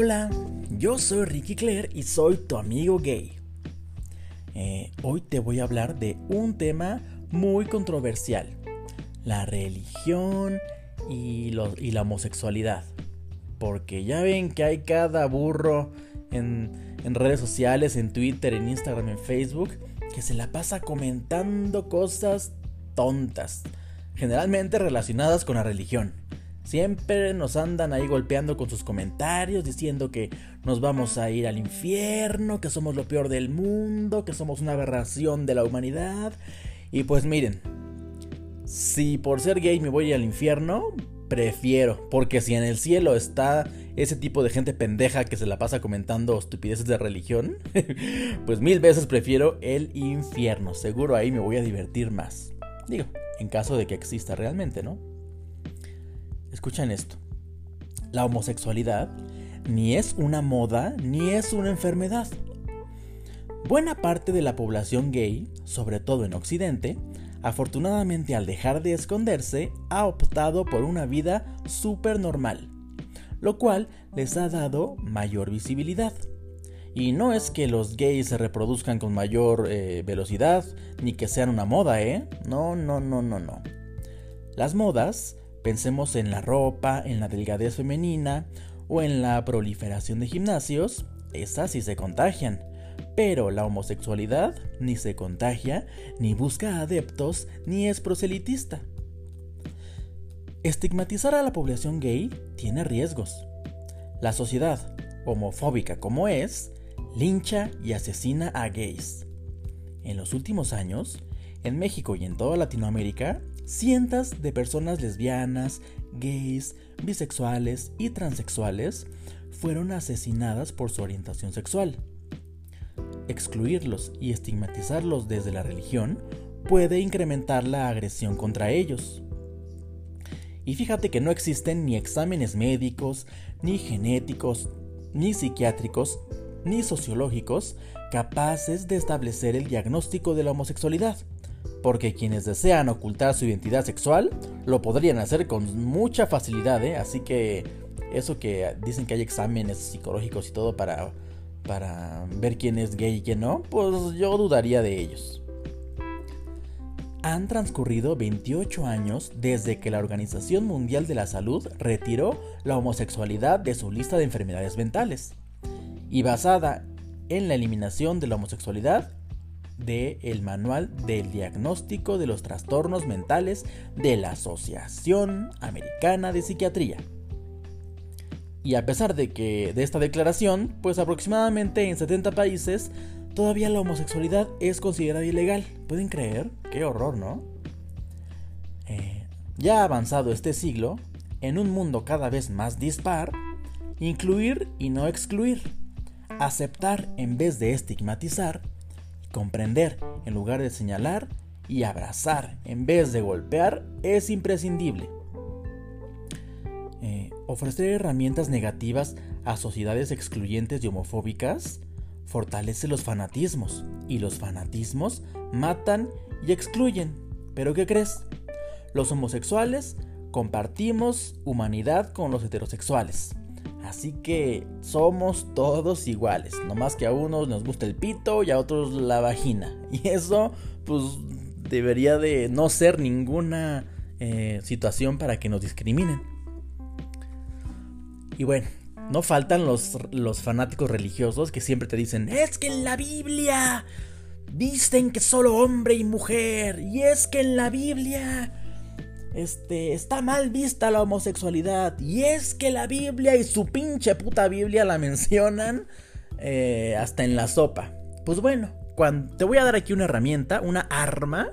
Hola, yo soy Ricky Claire y soy tu amigo gay. Eh, hoy te voy a hablar de un tema muy controversial, la religión y, la homosexualidad. Porque ya ven que hay cada burro en, en redes sociales, en Twitter, en Instagram, en Facebook, que se la pasa comentando cosas tontas, generalmente relacionadas con la religión. Siempre nos andan ahí golpeando con sus comentarios, diciendo que nos vamos a ir al infierno, que somos lo peor del mundo, que somos una aberración de la humanidad. Y pues miren, si por ser gay me voy al infierno, prefiero, porque si en el cielo está ese tipo de gente pendeja que se la pasa comentando estupideces de religión, pues mil veces prefiero el infierno. Seguro ahí me voy a divertir más. Digo, en caso de que exista realmente, ¿no? Escuchen esto. La homosexualidad ni es una moda ni es una enfermedad. Buena parte de la población gay, sobre todo en Occidente, afortunadamente al dejar de esconderse, ha optado por una vida súper normal, lo cual les ha dado mayor visibilidad. Y no es que los gays se reproduzcan con mayor eh, velocidad, ni que sean una moda, ¿eh? No, no, no, no, no. Las modas Pensemos en la ropa, en la delgadez femenina o en la proliferación de gimnasios, esas sí se contagian. Pero la homosexualidad ni se contagia, ni busca adeptos, ni es proselitista. Estigmatizar a la población gay tiene riesgos. La sociedad, homofóbica como es, lincha y asesina a gays. En los últimos años, en México y en toda Latinoamérica, cientos de personas lesbianas, gays, bisexuales y transexuales fueron asesinadas por su orientación sexual. Excluirlos y estigmatizarlos desde la religión puede incrementar la agresión contra ellos. Y fíjate que no existen ni exámenes médicos, ni genéticos, ni psiquiátricos, ni sociológicos capaces de establecer el diagnóstico de la homosexualidad porque quienes desean ocultar su identidad sexual lo podrían hacer con mucha facilidad, ¿eh? así que eso que dicen que hay exámenes psicológicos y todo para, para ver quién es gay y quién no, pues yo dudaría de ellos. Han transcurrido 28 años desde que la Organización Mundial de la Salud retiró la homosexualidad de su lista de enfermedades mentales. Y basada en la eliminación de la homosexualidad, de el Manual del Diagnóstico de los Trastornos Mentales de la Asociación Americana de Psiquiatría. Y a pesar de que de esta declaración, pues aproximadamente en 70 países todavía la homosexualidad es considerada ilegal. ¿Pueden creer? Qué horror, ¿no? Eh, ya avanzado este siglo, en un mundo cada vez más dispar, incluir y no excluir, aceptar en vez de estigmatizar, Comprender en lugar de señalar y abrazar en vez de golpear es imprescindible. Eh, ofrecer herramientas negativas a sociedades excluyentes y homofóbicas fortalece los fanatismos y los fanatismos matan y excluyen. ¿Pero qué crees? Los homosexuales compartimos humanidad con los heterosexuales. Así que somos todos iguales, no más que a unos nos gusta el pito y a otros la vagina. Y eso pues debería de no ser ninguna eh, situación para que nos discriminen. Y bueno, no faltan los, los fanáticos religiosos que siempre te dicen, es que en la Biblia dicen que solo hombre y mujer, y es que en la Biblia este, está mal vista la homosexualidad. Y es que la Biblia y su pinche puta Biblia la mencionan eh, hasta en la sopa. Pues bueno, te voy a dar aquí una herramienta, una arma,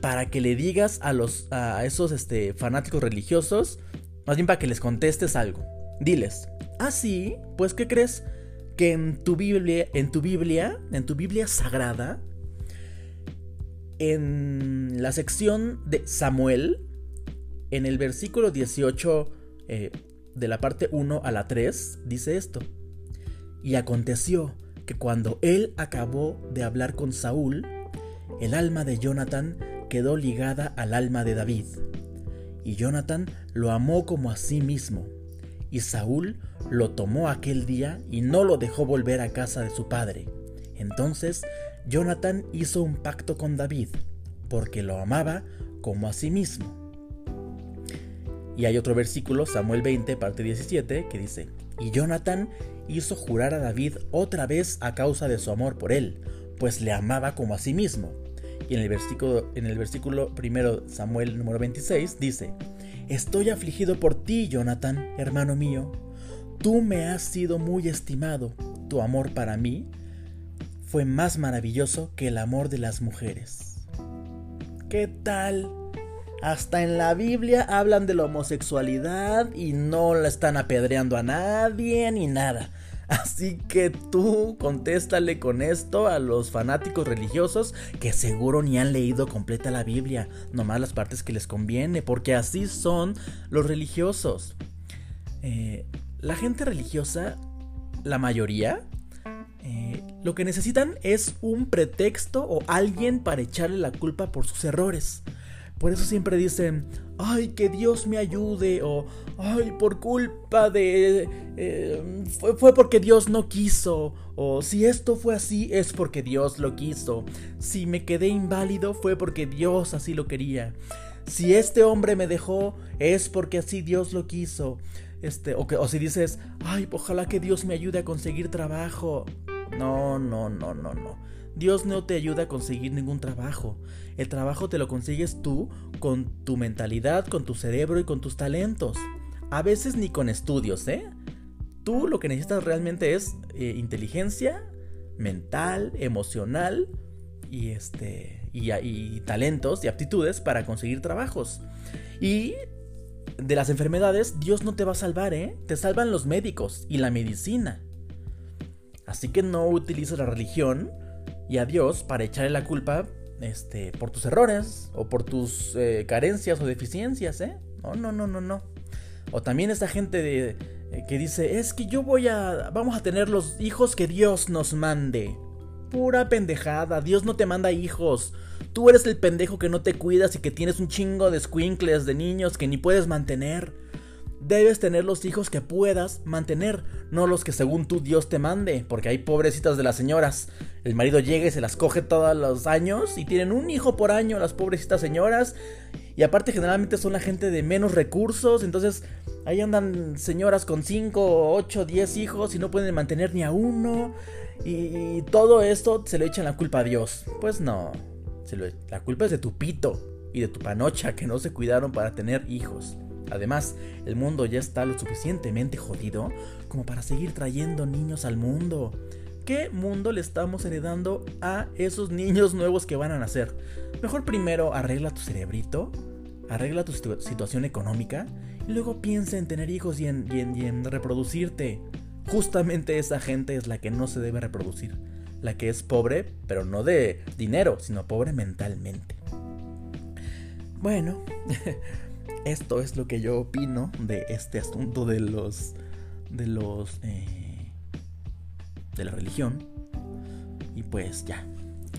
para que le digas a, los, a esos este, fanáticos religiosos, más bien para que les contestes algo. Diles, ah sí, pues ¿qué crees? Que en tu Biblia, en tu Biblia, en tu Biblia sagrada, en la sección de Samuel, en el versículo 18 eh, de la parte 1 a la 3, dice esto. Y aconteció que cuando él acabó de hablar con Saúl, el alma de Jonathan quedó ligada al alma de David. Y Jonathan lo amó como a sí mismo. y Saúl lo tomó aquel día y no lo dejó volver a casa de su padre. Entonces Jonathan hizo un pacto con David, porque lo amaba como a sí mismo. Y hay otro versículo, Samuel 20, parte 17, que dice, y Jonathan hizo jurar a David otra vez a causa de su amor por él, pues le amaba como a sí mismo. Y en el versículo, en el versículo primero, Samuel número 26, dice, Estoy afligido por ti, Jonathan, hermano mío. Tú me has sido muy estimado. Tu amor para mí fue más maravilloso que el amor de las mujeres. ¿Qué tal? Hasta en la Biblia hablan de la homosexualidad y no la están apedreando a nadie ni nada. Así que tú contéstale con esto a los fanáticos religiosos que seguro ni han leído completa la Biblia, nomás las partes que les conviene, porque así son los religiosos. Eh, la gente religiosa, la mayoría, eh, lo que necesitan es un pretexto o alguien para echarle la culpa por sus errores. Por eso siempre dicen, ay, que Dios me ayude, o ay, por culpa de... Eh, fue, porque Dios no quiso, o si esto fue así es porque Dios lo quiso, si me quedé inválido fue porque Dios así lo quería, si este hombre me dejó es porque así Dios lo quiso, este, o, o si dices, ay, ojalá que Dios me ayude a conseguir trabajo. No, no, no, no, no. Dios no te ayuda a conseguir ningún trabajo. El trabajo te lo consigues tú con tu mentalidad, con tu cerebro y con tus talentos. A veces ni con estudios, ¿eh? Tú lo que necesitas realmente es eh, inteligencia mental, emocional y este y, y talentos y aptitudes para conseguir trabajos. Y de las enfermedades Dios no te va a salvar, ¿eh? Te salvan los médicos y la medicina. Así que no utilices la religión y a Dios para echarle la culpa este, por tus errores o por tus eh, carencias o deficiencias, ¿eh? No, no, no, no, no. O también esa gente de, eh, que dice, es que yo voy a, vamos a tener los hijos que Dios nos mande. Pura pendejada, Dios no te manda hijos. Tú eres el pendejo que no te cuidas y que tienes un chingo de squinkles de niños que ni puedes mantener. Debes tener los hijos que puedas mantener, no los que según tú Dios te mande, porque hay pobrecitas de las señoras. El marido llega y se las coge todos los años y tienen un hijo por año las pobrecitas señoras. Y aparte generalmente son la gente de menos recursos, entonces ahí andan señoras con 5, 8, 10 hijos y no pueden mantener ni a uno. Y, todo esto se le echan la culpa a Dios. Pues no, la culpa es de tu pito y de tu panocha que no se cuidaron para tener hijos. Además, el mundo ya está lo suficientemente jodido como para seguir trayendo niños al mundo. ¿Qué mundo le estamos heredando a esos niños nuevos que van a nacer? Mejor primero arregla tu cerebrito, arregla tu situación económica y luego piensa en tener hijos y en, reproducirte. Justamente esa gente es la que no se debe reproducir. La que es pobre, pero no de dinero, sino pobre mentalmente. Bueno, esto es lo que yo opino de este asunto de los de los eh, de la religión y pues ya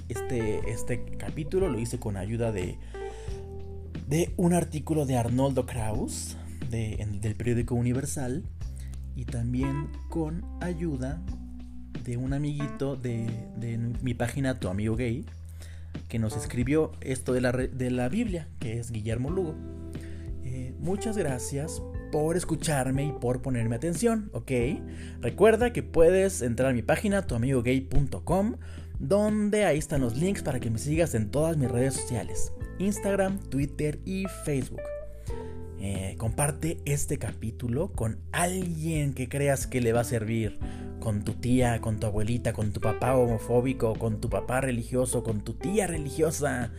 este este capítulo lo hice con ayuda de de un artículo de Arnoldo Kraus de, del periódico Universal y también con ayuda de un amiguito de, de mi página Tu Amigo Gay que nos escribió esto de la, de la Biblia, que es Guillermo Lugo. Muchas gracias por escucharme y por ponerme atención, ¿ok? Recuerda que puedes entrar a mi página tuamigogay.com donde ahí están los links para que me sigas en todas mis redes sociales, Instagram, Twitter y Facebook. Eh, comparte este capítulo con alguien que creas que le va a servir, con tu tía, con tu abuelita, con tu papá homofóbico, con tu papá religioso, con tu tía religiosa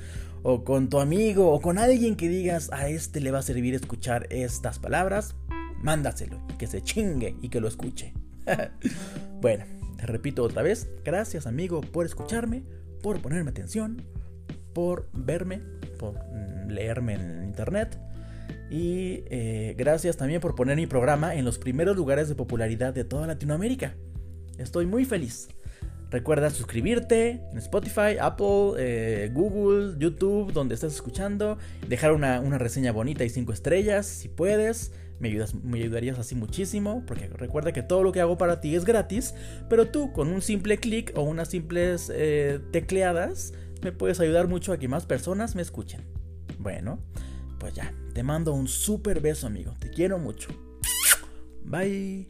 o con tu amigo o con alguien que digas a este le va a servir escuchar estas palabras, mándaselo y que se chingue y que lo escuche. bueno, te repito otra vez, gracias amigo por escucharme, por ponerme atención, por verme, por mm, leerme en internet. Y eh, gracias también por poner mi programa en los primeros lugares de popularidad de toda Latinoamérica. Estoy muy feliz. Recuerda suscribirte en Spotify, Apple, eh, Google, YouTube, donde estés escuchando. Dejar una, reseña bonita y 5 estrellas si puedes. Me, ayudas, me ayudarías así muchísimo. Porque recuerda que todo lo que hago para ti es gratis. Pero tú con un simple clic o unas simples eh, tecleadas me puedes ayudar mucho a que más personas me escuchen. Bueno, pues ya. Te mando un super beso amigo. Te quiero mucho. Bye.